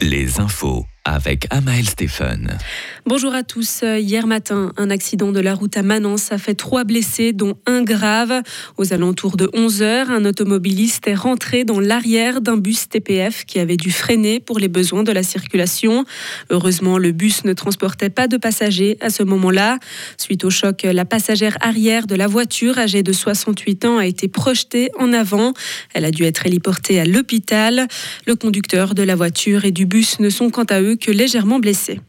les infos avec Amael Stéphane. Bonjour à tous. Hier matin, un accident de la route à Manance a fait trois blessés, dont un grave. Aux alentours de 11 heures, un automobiliste est rentré dans l'arrière d'un bus TPF qui avait dû freiner pour les besoins de la circulation. Heureusement, le bus ne transportait pas de passagers à ce moment-là. Suite au choc, la passagère arrière de la voiture, âgée de 68 ans, a été projetée en avant. Elle a dû être héliportée à l'hôpital. Le conducteur de la voiture et du bus ne sont quant à eux légèrement blessés.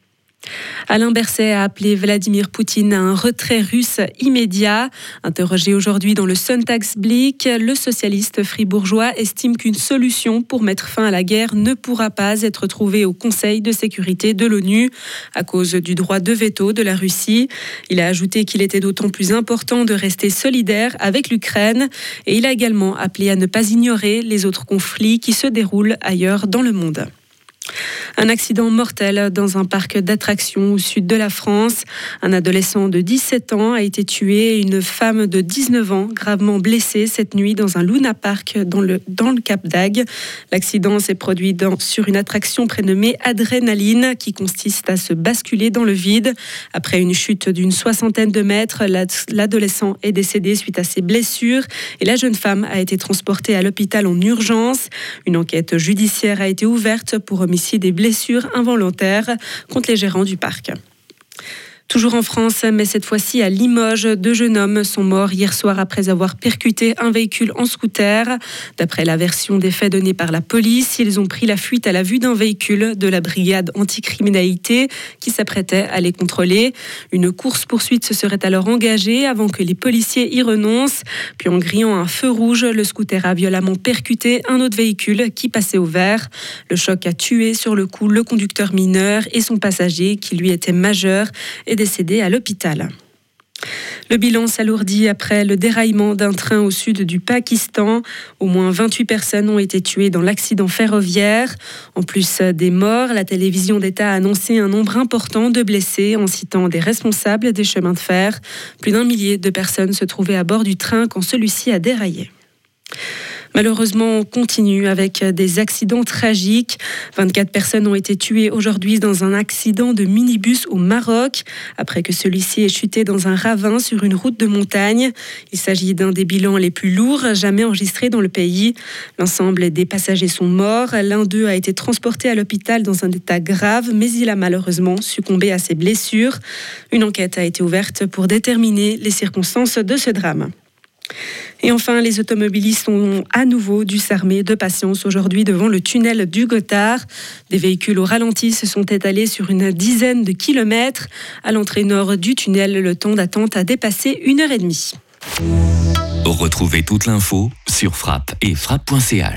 Alain Berset a appelé Vladimir Poutine à un retrait russe immédiat. Interrogé aujourd'hui dans le Sonntagsblick, le socialiste fribourgeois estime qu'une solution pour mettre fin à la guerre ne pourra pas être trouvée au Conseil de sécurité de l'ONU à cause du droit de veto de la Russie. Il a ajouté qu'il était d'autant plus important de rester solidaire avec l'Ukraine et il a également appelé à ne pas ignorer les autres conflits qui se déroulent ailleurs dans le monde. Un accident mortel dans un parc d'attractions au sud de la France. Un adolescent de 17 ans a été tué et une femme de 19 ans gravement blessée cette nuit dans un Luna Park dans le, dans le Cap d'Agde. L'accident s'est produit sur une attraction prénommée Adrénaline qui consiste à se basculer dans le vide. Après une chute d'une soixantaine de mètres, l'adolescent est décédé suite à ses blessures et la jeune femme a été transportée à l'hôpital en urgence. Une enquête judiciaire a été ouverte pour homicide et blessures involontaires contre les gérants du parc. Toujours en France, mais cette fois-ci à Limoges, deux jeunes hommes sont morts hier soir après avoir percuté un véhicule en scooter. D'après la version des faits donnée par la police, ils ont pris la fuite à la vue d'un véhicule de la brigade anticriminalité qui s'apprêtait à les contrôler. Une course-poursuite se serait alors engagée avant que les policiers y renoncent. Puis en grillant un feu rouge, le scooter a violemment percuté un autre véhicule qui passait au vert. Le choc a tué sur le coup le conducteur mineur et son passager qui lui était majeur décédé à l'hôpital. Le bilan s'alourdit après le déraillement d'un train au sud du Pakistan. Au moins 28 personnes ont été tuées dans l'accident ferroviaire. En plus des morts, la télévision d'État a annoncé un nombre important de blessés en citant des responsables des chemins de fer. Plus d'un millier de personnes se trouvaient à bord du train quand celui-ci a déraillé. Malheureusement, on continue avec des accidents tragiques. 24 personnes ont été tuées aujourd'hui dans un accident de minibus au Maroc, après que celui-ci ait chuté dans un ravin sur une route de montagne. Il s'agit d'un des bilans les plus lourds jamais enregistrés dans le pays. L'ensemble des passagers sont morts. L'un d'eux a été transporté à l'hôpital dans un état grave, mais il a malheureusement succombé à ses blessures. Une enquête a été ouverte pour déterminer les circonstances de ce drame. Et enfin, les automobilistes ont à nouveau dû s'armer de patience aujourd'hui devant le tunnel du Gothard. Des véhicules au ralenti se sont étalés sur une dizaine de kilomètres. À l'entrée nord du tunnel, le temps d'attente a dépassé une heure et demie. Retrouvez toute l'info sur frappe et frappe.ch.